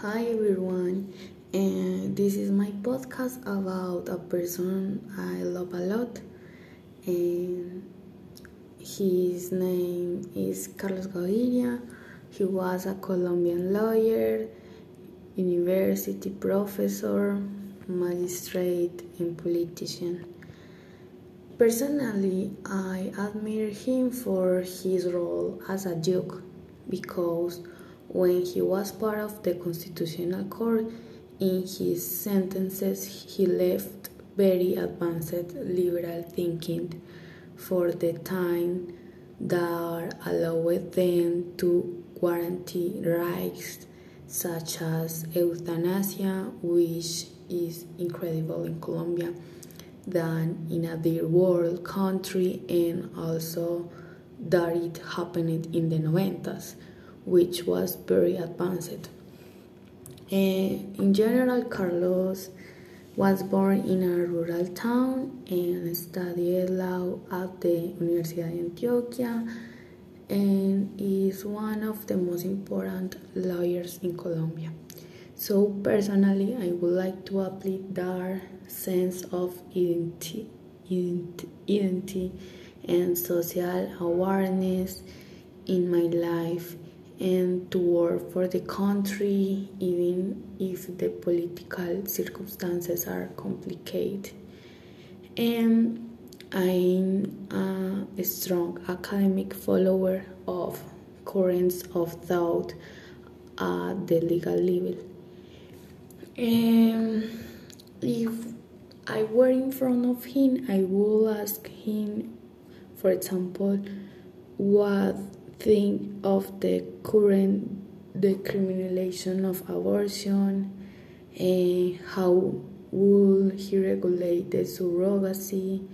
Hi everyone, and this is my podcast about a person I love a lot, and his name is Carlos Gaviria. He was a Colombian lawyer, university professor, magistrate, and politician. Personally, I admire him for his role as a duke because when he was part of the Constitutional Court, in his sentences he left very advanced liberal thinking for the time that allowed them to guarantee rights such as euthanasia, which is incredible in Colombia than in a third world country and also that it happened in the 90s which was very advanced. And in general carlos was born in a rural town and studied law at the universidad de antioquia and is one of the most important lawyers in colombia. So personally, I would like to apply their sense of identity, identity and social awareness in my life and to work for the country even if the political circumstances are complicated. And I'm a strong academic follower of currents of thought at the legal level. And if I were in front of him, I would ask him, for example, what think of the current decriminalization of abortion and how will he regulate the surrogacy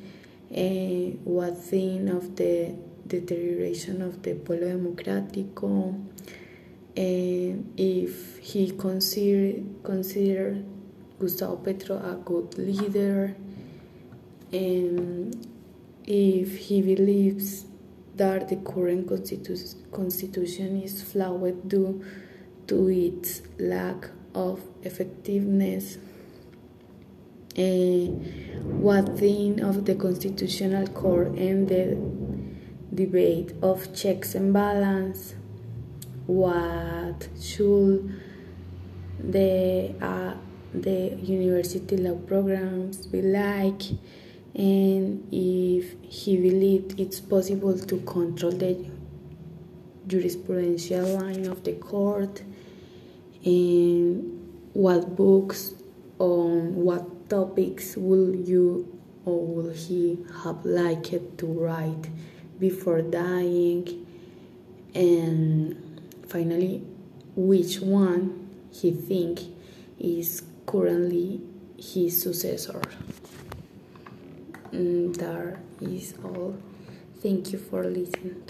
and what think of the deterioration of the polo democrático and if he consider consider Gustavo Petro a good leader and if he believes that the current constitu- constitution is flawed due to its lack of effectiveness. And what think of the constitutional court and the debate of checks and balance what should the uh, the university law programs be like and if he believed it's possible to control the jurisprudential line of the court and what books on what topics will you or will he have liked to write before dying? And finally which one he think is currently his successor Mm, and that is all. Thank you for listening